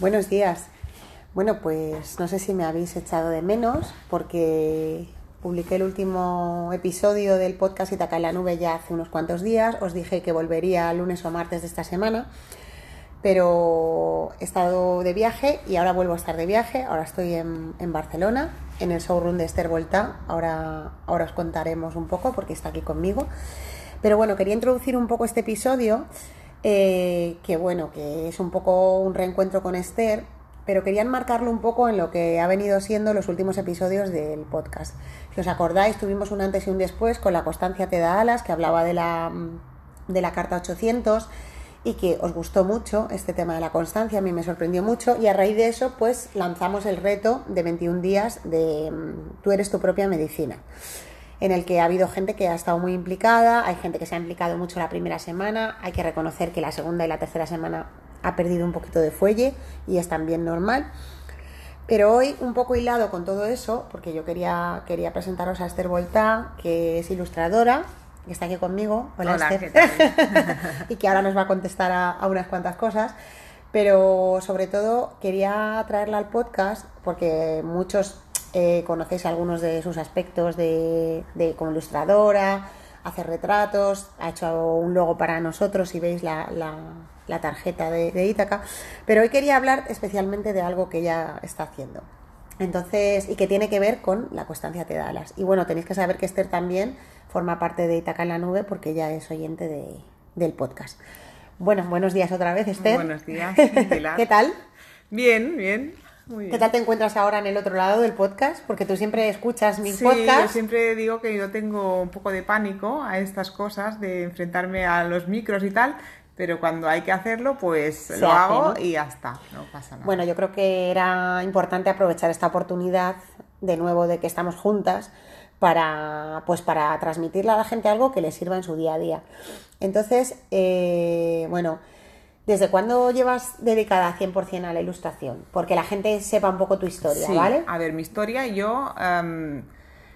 Buenos días. Bueno, pues no sé si me habéis echado de menos porque publiqué el último episodio del podcast Itaca en la Nube ya hace unos cuantos días. Os dije que volvería lunes o martes de esta semana, pero he estado de viaje y ahora vuelvo a estar de viaje. Ahora estoy en, en Barcelona, en el showroom de Esther Volta. Ahora, ahora os contaremos un poco porque está aquí conmigo. Pero bueno, quería introducir un poco este episodio eh, que bueno, que es un poco un reencuentro con Esther, pero quería enmarcarlo un poco en lo que ha venido siendo los últimos episodios del podcast. Si os acordáis, tuvimos un antes y un después con la constancia te da alas, que hablaba de la, de la carta 800 y que os gustó mucho este tema de la constancia, a mí me sorprendió mucho y a raíz de eso pues lanzamos el reto de 21 días de tú eres tu propia medicina en el que ha habido gente que ha estado muy implicada, hay gente que se ha implicado mucho la primera semana, hay que reconocer que la segunda y la tercera semana ha perdido un poquito de fuelle y es también normal. Pero hoy, un poco hilado con todo eso, porque yo quería, quería presentaros a Esther Volta, que es ilustradora, que está aquí conmigo. Hola, Hola Esther. y que ahora nos va a contestar a, a unas cuantas cosas. Pero sobre todo quería traerla al podcast porque muchos eh, conocéis algunos de sus aspectos de, de, como ilustradora, hace retratos, ha hecho un logo para nosotros si veis la, la, la tarjeta de, de Ítaca. Pero hoy quería hablar especialmente de algo que ella está haciendo. Entonces, y que tiene que ver con la constancia te da alas. Y bueno, tenéis que saber que Esther también forma parte de Itaca en la Nube porque ella es oyente de, del podcast. Bueno, buenos días otra vez, Esther. Buenos días, Pilar. ¿Qué tal? Bien, bien. ¿Qué tal te encuentras ahora en el otro lado del podcast? Porque tú siempre escuchas mis sí, podcasts. Yo siempre digo que yo tengo un poco de pánico a estas cosas, de enfrentarme a los micros y tal, pero cuando hay que hacerlo, pues Se lo hace, hago ¿no? y ya está, no pasa nada. Bueno, yo creo que era importante aprovechar esta oportunidad de nuevo de que estamos juntas para pues para transmitirle a la gente algo que le sirva en su día a día. Entonces, eh, bueno, ¿Desde cuándo llevas dedicada 100% a la ilustración? Porque la gente sepa un poco tu historia, sí, ¿vale? A ver, mi historia, yo um,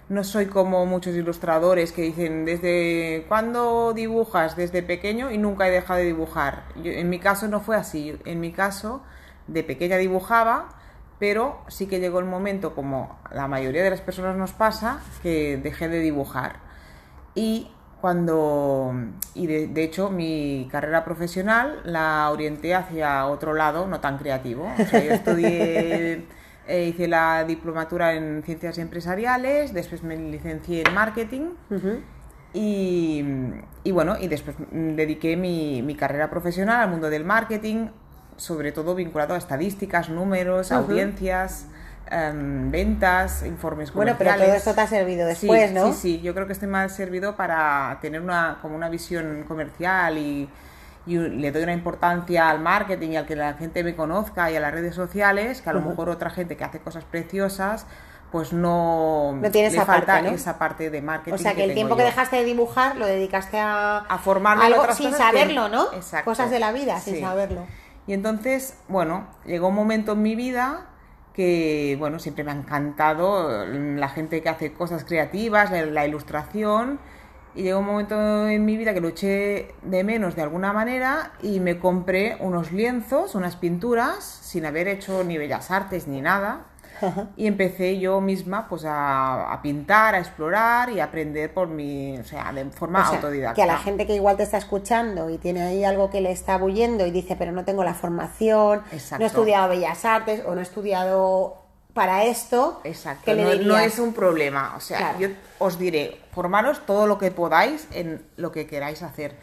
no soy como muchos ilustradores que dicen, ¿desde cuándo dibujas? Desde pequeño y nunca he dejado de dibujar. Yo, en mi caso no fue así. En mi caso, de pequeña dibujaba, pero sí que llegó el momento, como la mayoría de las personas nos pasa, que dejé de dibujar. Y cuando y de, de, hecho mi carrera profesional la orienté hacia otro lado no tan creativo o sea yo estudié eh, hice la diplomatura en ciencias empresariales después me licencié en marketing uh -huh. y, y, bueno y después dediqué mi, mi, carrera profesional al mundo del marketing sobre todo vinculado a estadísticas números uh -huh. audiencias Um, ventas, informes comerciales. Bueno, pero todo esto te ha servido después, sí, ¿no? Sí, sí, yo creo que este me ha servido para tener una, como una visión comercial y, y, le doy una importancia al marketing y al que la gente me conozca y a las redes sociales, que a lo uh -huh. mejor otra gente que hace cosas preciosas pues no, no tiene esa falta parte, ¿no? esa parte de marketing. O sea, que, que el tiempo yo. que dejaste de dibujar lo dedicaste a, a formarme algo sin saberlo, que... ¿no? Exacto. Cosas de la vida sin saberlo. Y entonces, bueno, llegó un momento en mi vida que, bueno, siempre me ha encantado la gente que hace cosas creativas, la, la, ilustración, y llegó un momento en mi vida que lo eché de menos de alguna manera y me compré unos lienzos, unas pinturas, sin haber hecho ni bellas artes ni nada, y empecé yo misma pues a, a, pintar, a explorar y a aprender por mi, o sea, de forma o sea, autodidacta. Que a la gente que igual te está escuchando y tiene ahí algo que le está bullendo y dice, pero no tengo la formación, Exacto. no he estudiado bellas artes o no he estudiado para esto, Exacto. ¿qué le no, es un problema. O sea, Claro. yo os diré, formaros todo lo que podáis en lo que queráis hacer.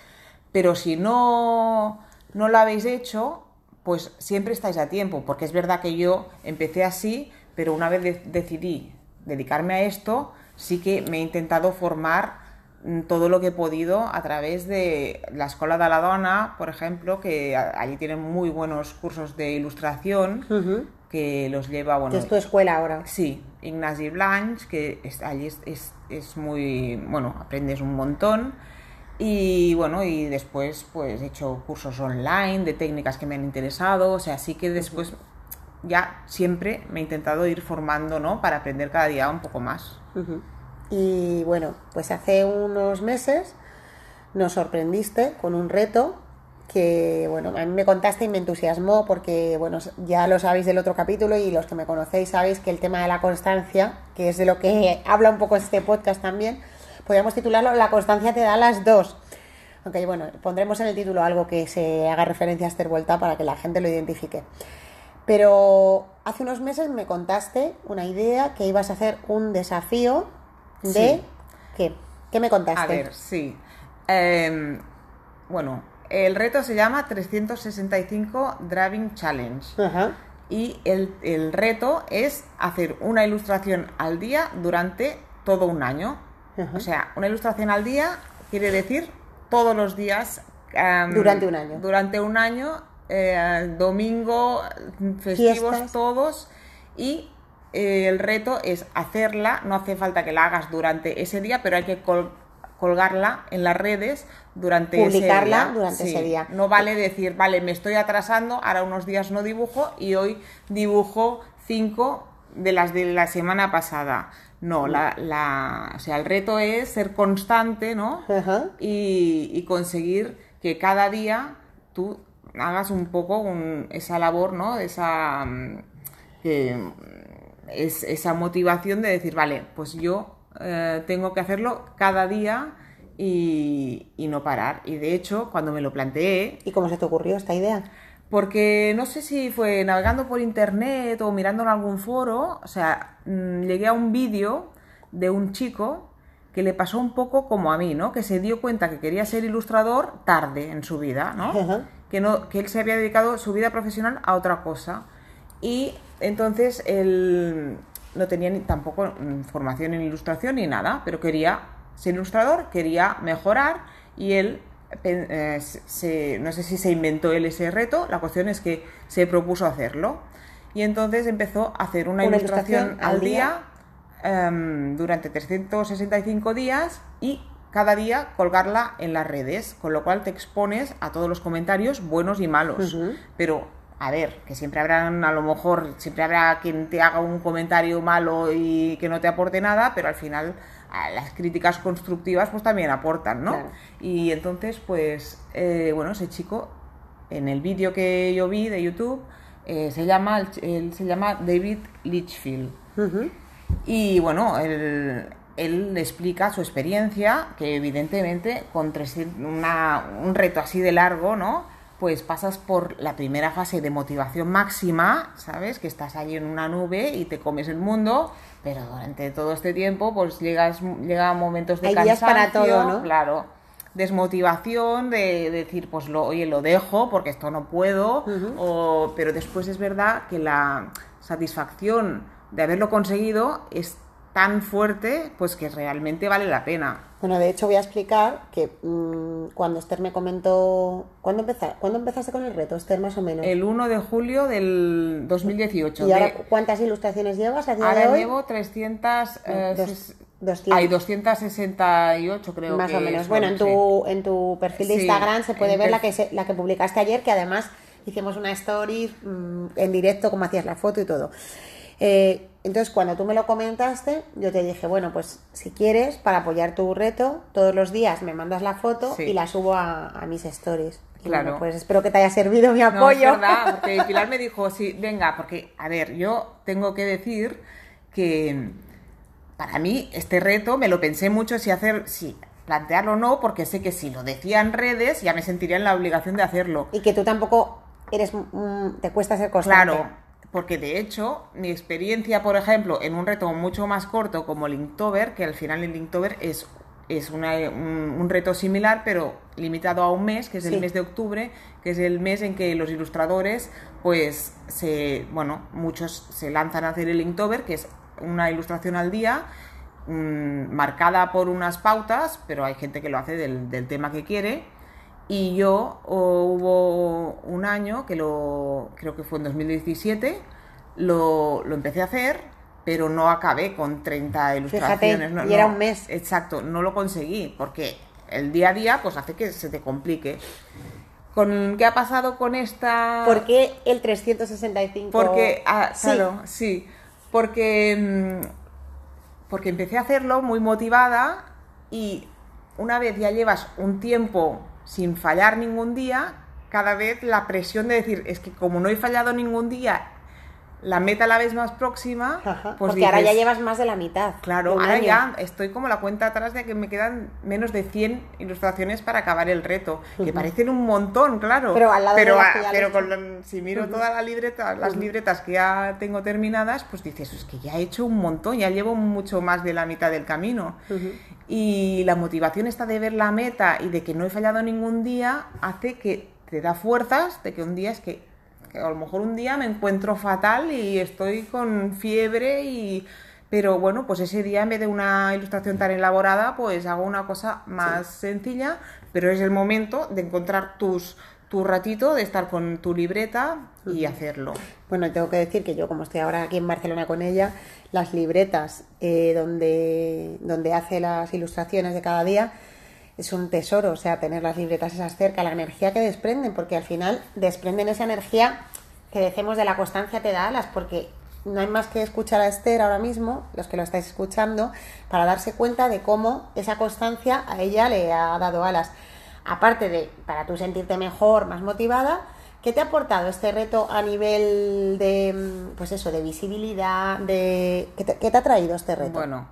Pero si no, no lo habéis hecho, pues siempre estáis a tiempo. Porque es verdad que yo empecé así, pero una vez de- decidí dedicarme a esto, sí que me he intentado formar mm, todo lo que he podido a través de la Escuela de la Dona, por ejemplo, que allí tienen muy buenos cursos de ilustración, que los lleva, bueno, es tu escuela ahora. Sí, Ignasi Blanch, que es, allí es, es, es muy, bueno, aprendes un montón. Y bueno, y después pues he hecho cursos online de técnicas que me han interesado, o sea, sí que después ya siempre me he intentado ir formando, ¿no? Para aprender cada día un poco más. Y bueno, pues hace unos meses nos sorprendiste con un reto que, bueno, a mí me contaste y me entusiasmó porque, bueno, ya lo sabéis del otro capítulo y los que me conocéis sabéis que el tema de la constancia, que es de lo que habla un poco este podcast también, podríamos titularlo La constancia te da las dos. Aunque, bueno, pondremos en el título algo que se haga referencia a Esther Vuelta para que la gente lo identifique. Pero hace unos meses me contaste una idea que ibas a hacer un desafío de... Sí. ¿Qué? ¿Qué me contaste? A ver, sí. Em, bueno, el reto se llama 365 Driving Challenge. Ajá. Y el, el reto es hacer una ilustración al día durante todo un año. Ajá. O sea, una ilustración al día quiere decir todos los días. em, Durante un año. Durante un año, eh, domingo, festivos, Fiestas. todos. Y eh, el reto es hacerla, no hace falta que la hagas durante ese día, pero hay que col- colgarla en las redes durante Publicarla ese día. durante ese día. No vale decir, vale, me estoy atrasando, ahora unos días no dibujo y hoy dibujo cinco de las de la semana pasada. No, la, la, o sea, el reto es ser constante, ¿no? Y, y conseguir que cada día tú hagas un poco un- esa labor, ¿no? Esa, mm, mm, es, esa motivación de decir, vale, pues yo eh, tengo que hacerlo cada día y, y no parar. Y de hecho, cuando me lo planteé, ¿Y cómo se te ocurrió esta idea? porque no sé si fue navegando por internet o mirando en algún foro, o sea, mm, llegué a un vídeo de un chico que le pasó un poco como a mí, ¿no? Que se dio cuenta que quería ser ilustrador tarde en su vida, ¿no? Que, no, que él se había dedicado su vida profesional a otra cosa. Y entonces él no tenía ni, tampoco mm, formación en ilustración ni nada, pero quería ser ilustrador, quería mejorar y él, eh, se- no sé si se inventó él ese reto, la cuestión es que se propuso hacerlo. Y entonces empezó a hacer una, Una ilustración, ilustración al al día, em, durante 365 días y cada día colgarla en las redes, con lo cual te expones a todos los comentarios buenos y malos. Pero, a ver, que siempre habrán, a lo mejor, siempre habrá quien te haga un comentario malo y que no te aporte nada, pero al final las críticas constructivas pues también aportan, ¿no? Claro. Y entonces, pues, eh, bueno, ese chico, en el vídeo que yo vi de YouTube, eh, se llama, él se llama David Litchfield. Y bueno, él, él le explica su experiencia, que evidentemente con 300 una- un reto así de largo, ¿no? Pues pasas por la primera fase de motivación máxima, ¿sabes? Que estás allí en una nube y te comes el mundo, pero durante todo este tiempo pues llegas, llega momentos de Hay días para cansancio, todo, ¿no? Claro, desmotivación, de decir, pues lo, oye, lo dejo porque esto no puedo, o- pero después es verdad que la satisfacción de haberlo conseguido es tan fuerte, pues que realmente vale la pena. Bueno, de hecho voy a explicar que mm, cuando Esther me comentó... ¿Cuándo, empeza- ¿Cuándo empezaste con el reto, Esther, más o menos? El 1 de julio del 2018. ¿Y ahora de- cuántas ilustraciones llevas a día de ahora hoy? llevo 300... eh, Dos- ses- 200. Hay 268 creo más que o menos. son, Bueno, en sí. tu, en tu perfil de Sí, Instagram se puede ver la que, se- la que publicaste ayer, que además hicimos una story mm, en directo, como hacías la foto y todo. Eh, entonces, cuando tú me lo comentaste, yo te dije, bueno, pues si quieres, para apoyar tu reto, todos los días me mandas la foto Sí. y la subo a, a mis stories. Y Claro. bueno, pues espero que te haya servido mi No, apoyo. es verdad, porque Pilar me dijo, sí, venga, porque, a ver, yo tengo que decir que para mí este reto me lo pensé mucho si hacer, si plantearlo o no, porque sé que si lo decía en redes ya me sentiría en la obligación de hacerlo. y que tú tampoco eres, mm, te cuesta ser constante. Claro, porque de hecho, mi experiencia, por ejemplo, en un reto mucho más corto como el Inktober, que al final el Inktober es, es una- un, un reto similar, pero limitado a un mes, que es el Sí. mes de octubre, que es el mes en que los ilustradores, pues, se, bueno, muchos se lanzan a hacer el Inktober, que es una ilustración al día, mm, marcada por unas pautas, pero hay gente que lo hace del, del tema que quiere. Y yo hubo un año que lo, creo que fue en 2017, lo, lo empecé a hacer, pero no acabé con 30 ilustraciones. no, y era no, un mes. Exacto, no lo conseguí, porque el día a día pues hace que se te complique. Con, ¿Qué ha pasado con esta...? ¿Por qué el 365? Porque, ah, Sí. claro, sí, porque, mm, porque empecé a hacerlo muy motivada y una vez ya llevas un tiempo sin fallar ningún día, cada vez la presión de decir, es que como no he fallado ningún día la meta la vez más próxima, Ajá, pues porque ahora ya llevas más de la mitad. Claro, de ahora año. ya estoy como la cuenta atrás de que me quedan menos de 100 ilustraciones para acabar el reto, que parecen un montón, claro. Pero al lado de pero, las a- que ya pero con la- si miro todas la libreta, las libretas que ya tengo terminadas, pues dices, es que ya he hecho un montón, ya llevo mucho más de la mitad del camino. Y la motivación esta de ver la meta y de que no he fallado ningún día hace que te da fuerzas de que un día es que, que a lo mejor un día me encuentro fatal y estoy con fiebre y pero bueno, pues ese día en vez de una ilustración tan elaborada, pues hago una cosa más sencilla, pero es el momento de encontrar tus tu ratito de estar con tu libreta y hacerlo. Bueno, tengo que decir que yo, como estoy ahora aquí en Barcelona con ella, las libretas eh, donde, donde hace las ilustraciones de cada día es un tesoro, o sea, tener las libretas esas cerca, la energía que desprenden, porque al final desprenden esa energía que decimos de la constancia te da alas, porque no hay más que escuchar a Esther ahora mismo, los que lo estáis escuchando, para darse cuenta de cómo esa constancia a ella le ha dado alas. Aparte de, para tú sentirte mejor, más motivada, ¿qué te ha aportado este reto a nivel de, pues eso, de visibilidad, de... ¿Qué te, qué te ha traído este reto? Bueno,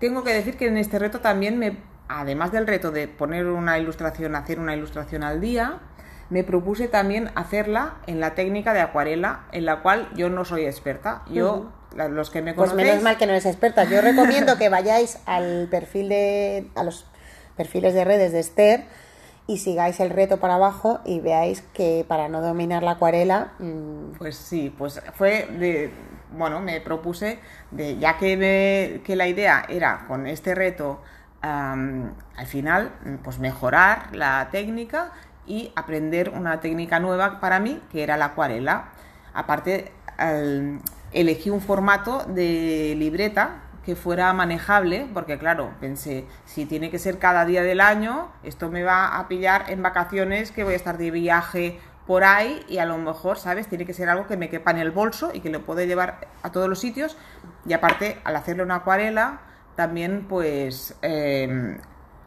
tengo que decir que en este reto también me, además del reto de poner una ilustración, hacer una ilustración al día, me propuse también hacerla en la técnica de acuarela, en la cual yo no soy experta. Yo, los que me Pues conocéis, menos mal que no eres experta. Yo recomiendo que vayáis al perfil de, a los perfiles de redes de Esther y sigáis el reto para abajo y veáis que para no dominar la acuarela, mm, Pues sí, pues fue de, bueno, me propuse, de, ya que, me- que la idea era con este reto, al final, pues mejorar la técnica y aprender una técnica nueva para mí, que era la acuarela. Aparte, elegí un formato de libreta que fuera manejable, porque claro, pensé, si tiene que ser cada día del año, esto me va a pillar en vacaciones que voy a estar de viaje por ahí y a lo mejor, ¿sabes? Tiene que ser algo que me quepa en el bolso y que lo puedo llevar a todos los sitios. Y aparte, al hacerle una acuarela, también pues eh,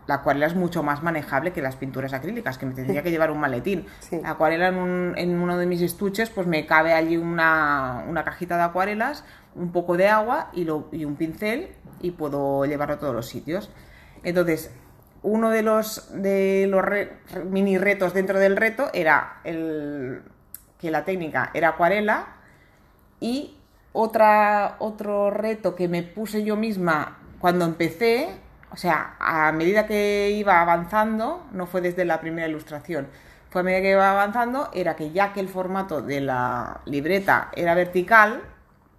la acuarela es mucho más manejable que las pinturas acrílicas, que me tendría que llevar un maletín. Sí. La acuarela en, un- en uno de mis estuches, pues me cabe allí una, una cajita de acuarelas, un poco de agua y, lo- y un pincel y puedo llevarlo a todos los sitios. Entonces, uno de los, de los re- mini retos dentro del reto era el, que la técnica era acuarela y otra, otro reto que me puse yo misma cuando empecé, o sea, a medida que iba avanzando, no fue desde la primera ilustración, fue a medida que iba avanzando, era que ya que el formato de la libreta era vertical,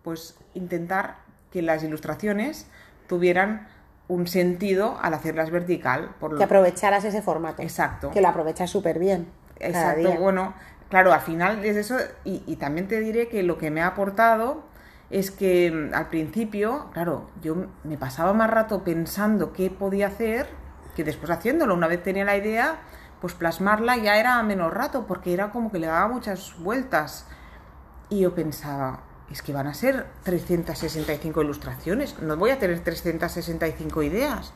pues intentar que las ilustraciones tuvieran un sentido al hacerlas vertical. Por lo que aprovecharas ese formato. Exacto. Que lo aprovechas súper bien. Exacto, bueno, claro, al final es eso, y, y también te diré que lo que me ha aportado es que mm, al principio, claro, yo me pasaba más rato pensando qué podía hacer que después haciéndolo. Una vez tenía la idea, pues plasmarla ya era menos rato, porque era como que le daba muchas vueltas. Y yo pensaba, es que van a ser 365 ilustraciones, no voy a tener 365 ideas.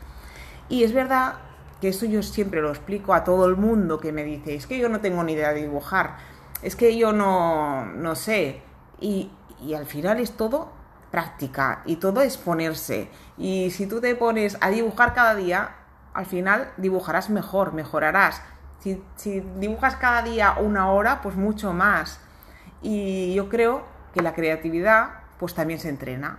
Y es verdad que eso yo siempre lo explico a todo el mundo que me dice, es que yo no tengo ni idea de dibujar, es que yo no, no sé. Y, y al final es todo práctica y todo es ponerse. Y si tú te pones a dibujar cada día, al final dibujarás mejor, mejorarás. Si, si dibujas cada día una hora, pues mucho más. Y yo creo que la creatividad pues también se entrena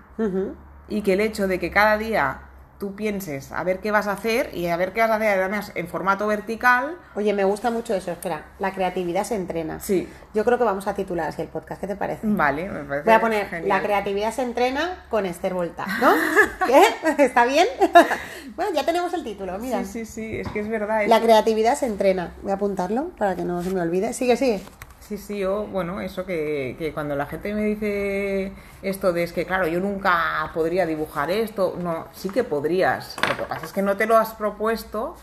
y que el hecho de que cada día tú pienses a ver qué vas a hacer y a ver qué vas a hacer además en formato vertical, Oye, me gusta mucho eso. Espera, la creatividad se entrena. sí, Yo creo que vamos a titular así el podcast. ¿Qué te parece? vale, me parece Voy a poner genial. la creatividad se entrena con Esther Volta, ¿no? ¿Qué? ¿Está bien? bueno, ya tenemos el título, mira. Sí, sí, sí, es que es verdad. La creatividad se entrena. Voy a apuntarlo para que no se me olvide. Sigue, sigue. Sí, sí, yo, bueno, eso que, que cuando la gente me dice esto de es que, claro, yo nunca podría dibujar esto, no, sí que podrías. Lo que pasa es que no te lo has propuesto,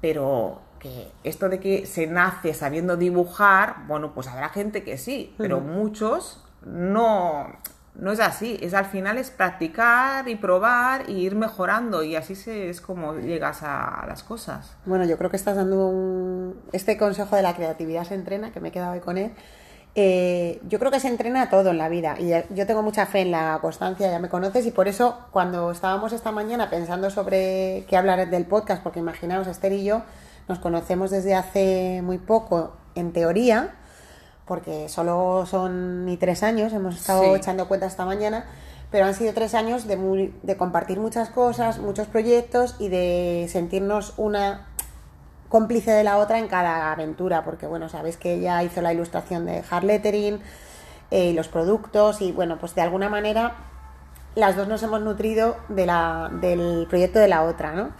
pero que esto de que se nace sabiendo dibujar, bueno, pues habrá gente que sí, pero muchos no, no es así, es al final es practicar y probar y ir mejorando y así se, es como llegas a, las cosas. Bueno, yo creo que estás dando un... este consejo de la creatividad se entrena, que me he quedado hoy con él. Eh, yo creo que se entrena todo en la vida y yo tengo mucha fe en la constancia, ya me conoces, y por eso cuando estábamos esta mañana pensando sobre qué hablar del podcast, porque imaginaos, Esther y yo nos conocemos desde hace muy poco en teoría, porque solo son ni tres años, hemos estado echando cuenta esta mañana, pero han sido tres años de, de compartir muchas cosas, muchos proyectos y de sentirnos una cómplice de la otra en cada aventura, porque bueno, sabéis que ella hizo la ilustración de hard lettering eh, y los productos y bueno, pues de alguna manera las dos nos hemos nutrido de la, del proyecto de la otra, ¿no?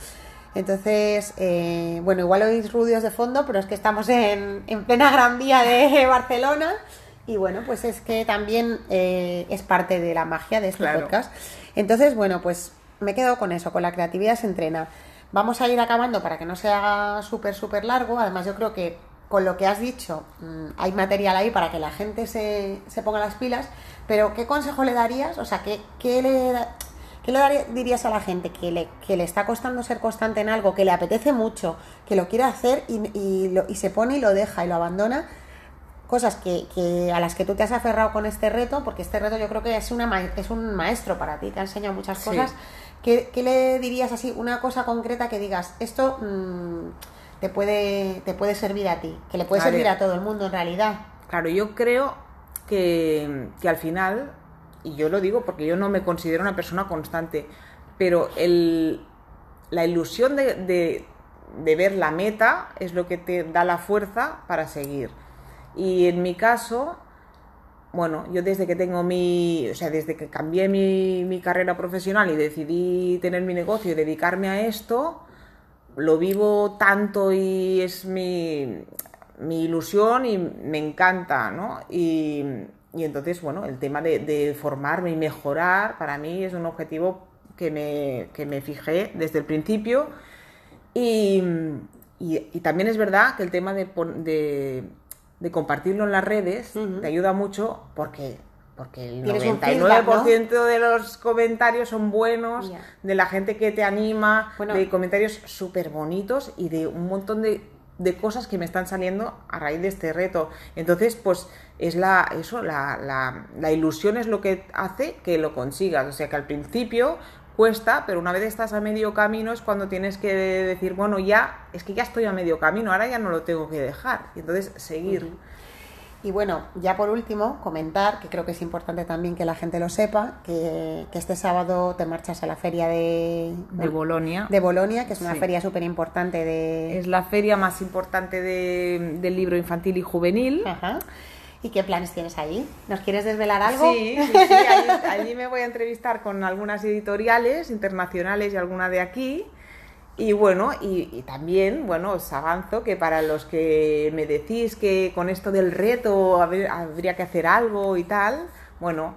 Entonces, eh, bueno, igual oís ruidos de fondo, pero es que estamos en, plena Gran Vía de Barcelona y bueno, pues es que también eh, es parte de la magia de este podcast. Entonces, bueno, pues me quedo con eso, con la creatividad se entrena. Vamos a ir acabando para que no sea súper, súper largo. Además, yo creo que con lo que has dicho mm, hay material ahí para que la gente se, se ponga las pilas. Pero, ¿qué consejo le darías? O sea, ¿qué, qué le ¿Qué le dirías a la gente que le, que le está costando ser constante en algo, que le apetece mucho, que lo quiere hacer y, y, se pone y lo deja y lo abandona? Cosas que, a las que tú te has aferrado con este reto, porque este reto yo creo que es, una, es un maestro para ti, te ha enseñado muchas cosas. ¿Qué, le dirías así, una cosa concreta que digas, esto mm, te, puede, te puede servir a ti, que le puede servir a todo el mundo en realidad? Claro, yo creo que, que al final y yo lo digo porque yo no me considero una persona constante, pero el, la ilusión de, ver la meta es lo que te da la fuerza para seguir. Y en mi caso, bueno, yo desde que tengo mi, o sea, desde que cambié mi, mi carrera profesional y decidí tener mi negocio y dedicarme a esto, lo vivo tanto y es mi, mi ilusión y me encanta, ¿no? Y, y entonces, bueno, el tema de, formarme y mejorar para mí es un objetivo que me, me fijé desde el principio. Y, también es verdad que el tema de, de, compartirlo en las redes te ayuda mucho porque porque el 99% de los comentarios son buenos, de la gente que te anima, de comentarios súper bonitos y de un montón de, de, cosas que me están saliendo a raíz de este reto. Entonces, pues es la, eso, la, la, ilusión es lo que hace que lo consigas. O sea que al principio cuesta, pero una vez estás a medio camino es cuando tienes que decir, bueno, ya, es que ya estoy a medio camino, ahora ya no lo tengo que dejar. Y entonces seguir. Y bueno, ya por último, comentar, que creo que es importante también que la gente lo sepa, que, este sábado te marchas a la feria de, de Bolonia. De Bolonia, que es una feria súper importante de... Es la feria más importante de, del libro infantil y juvenil. Ajá. ¿Y qué planes tienes ahí? ¿Nos quieres desvelar algo? Sí, sí, sí. Allí, me voy a entrevistar con algunas editoriales internacionales y alguna de aquí. Y bueno, y, también, bueno, os avanzo que para los que me decís que con esto del reto habría que hacer algo y tal, bueno,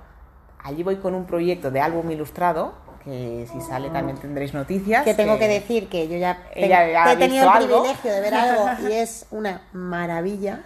allí voy con un proyecto de álbum ilustrado que si sale también tendréis noticias. Que tengo que, decir que yo ya, he tenido el privilegio de ver algo y es una maravilla.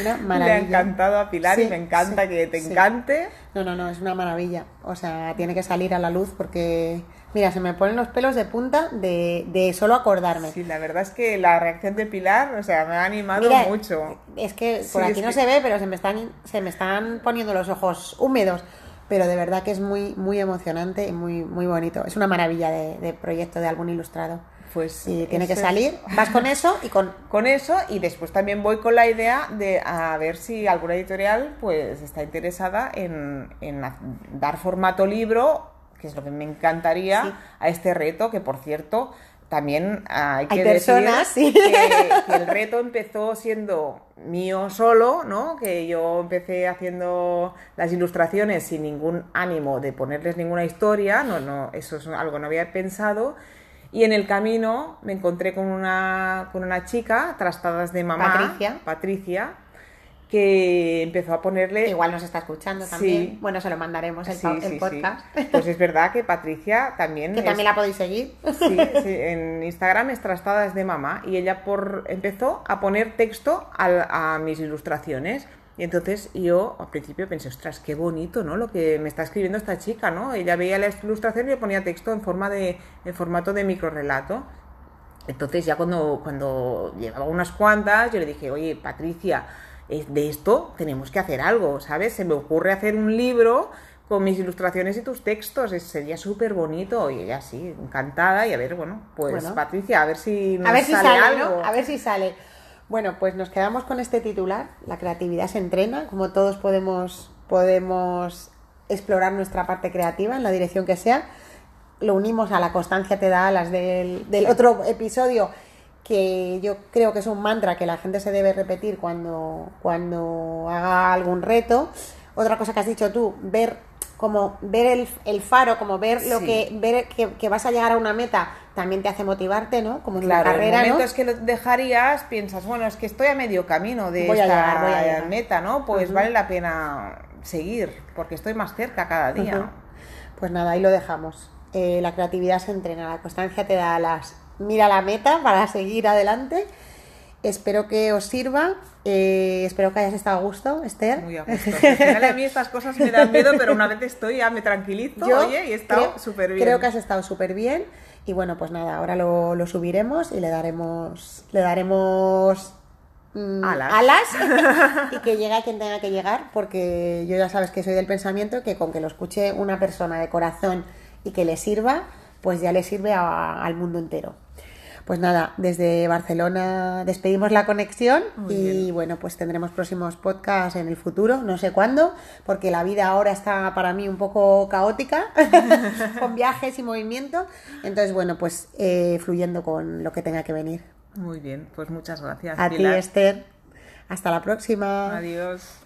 Una maravilla. Le ha encantado a Pilar y me encanta que te encante. No, no, no, es una maravilla. O sea, tiene que salir a la luz porque, mira, se me ponen los pelos de punta de, de solo acordarme. Sí, la verdad es que la reacción de Pilar, o sea, me ha animado mucho. Es que por aquí no se ve, pero se me están, se me están poniendo los ojos húmedos pero de verdad que es muy, muy emocionante y muy, muy bonito. Es una maravilla de, proyecto de álbum ilustrado. Pues sí, tiene que salir. Vas con eso y con... Con eso y después también voy con la idea de a ver si alguna editorial pues está interesada en, en dar formato libro, que es lo que me encantaría, a este reto, que por cierto también hay que personas, decir que, el reto empezó siendo mío solo, ¿no? Que yo empecé haciendo las ilustraciones sin ningún ánimo de ponerles ninguna historia, no, no, eso es algo que no había pensado. Y en el camino me encontré con una, con una chica, trastadas de mamá, Patricia, Patricia que empezó a ponerle... Igual nos está escuchando también. Bueno, se lo mandaremos el, podcast. Pues es verdad que Patricia también... que también la podéis seguir. Sí, en Instagram es Trastadas de Mamá y ella por... empezó a poner texto a, mis ilustraciones. Y entonces yo al principio pensé, ostras, qué bonito, ¿no? Lo que me está escribiendo esta chica, ¿no? Ella veía la ilustración y le ponía texto en forma de, en formato de microrelato. Entonces ya cuando, cuando llevaba unas cuantas, yo le dije, oye, Patricia, de esto tenemos que hacer algo, ¿sabes? Se me ocurre hacer un libro con mis ilustraciones y tus textos, es- sería súper bonito. Y ella sí, encantada. Y a ver, bueno, pues Bueno. Patricia, a ver si nos A ver si sale, sale, algo. ¿no? A ver si sale. Bueno, pues nos quedamos con este titular. La creatividad se entrena. Como todos podemos, podemos explorar nuestra parte creativa en la dirección que sea. Lo unimos a la constancia te da alas del, del otro episodio que yo creo que es un mantra que la gente se debe repetir cuando, cuando haga algún reto. Otra cosa que has dicho tú, ver como ver el, el faro, como ver lo Sí. que ver que, que vas a llegar a una meta, también te hace motivarte, ¿no? Como en Claro, carrera, en ¿no? momentos que lo dejarías, piensas, bueno, es que estoy a medio camino de Voy esta llegar, voy a llegar. meta, ¿no? Pues vale la pena seguir, porque estoy más cerca cada día. Pues nada, ahí lo dejamos. Eh, la creatividad se entrena, la constancia te da las. Mira la meta para seguir adelante. Espero que os sirva. eh, espero que hayas estado a gusto, Esther. Muy a gusto. Al final a mí estas cosas me dan miedo, pero una vez estoy ya me tranquilizo, Yo oye, y he estado súper bien. Creo que has estado súper bien. Y bueno, pues nada, ahora lo, lo subiremos y le daremos. Le daremos. mm, Alas. y que llegue a quien tenga que llegar, porque yo ya sabes que soy del pensamiento que con que lo escuche una persona de corazón y que le sirva, pues ya le sirve a- al mundo entero. Pues nada, desde Barcelona despedimos la conexión Muy y bien. bueno, pues tendremos próximos podcasts en el futuro, no sé cuándo, porque la vida ahora está para mí un poco caótica, con viajes y movimiento. Entonces, bueno, pues eh, fluyendo con lo que tenga que venir. Muy bien, pues muchas gracias. A ti. Esther. Hasta la próxima. Adiós.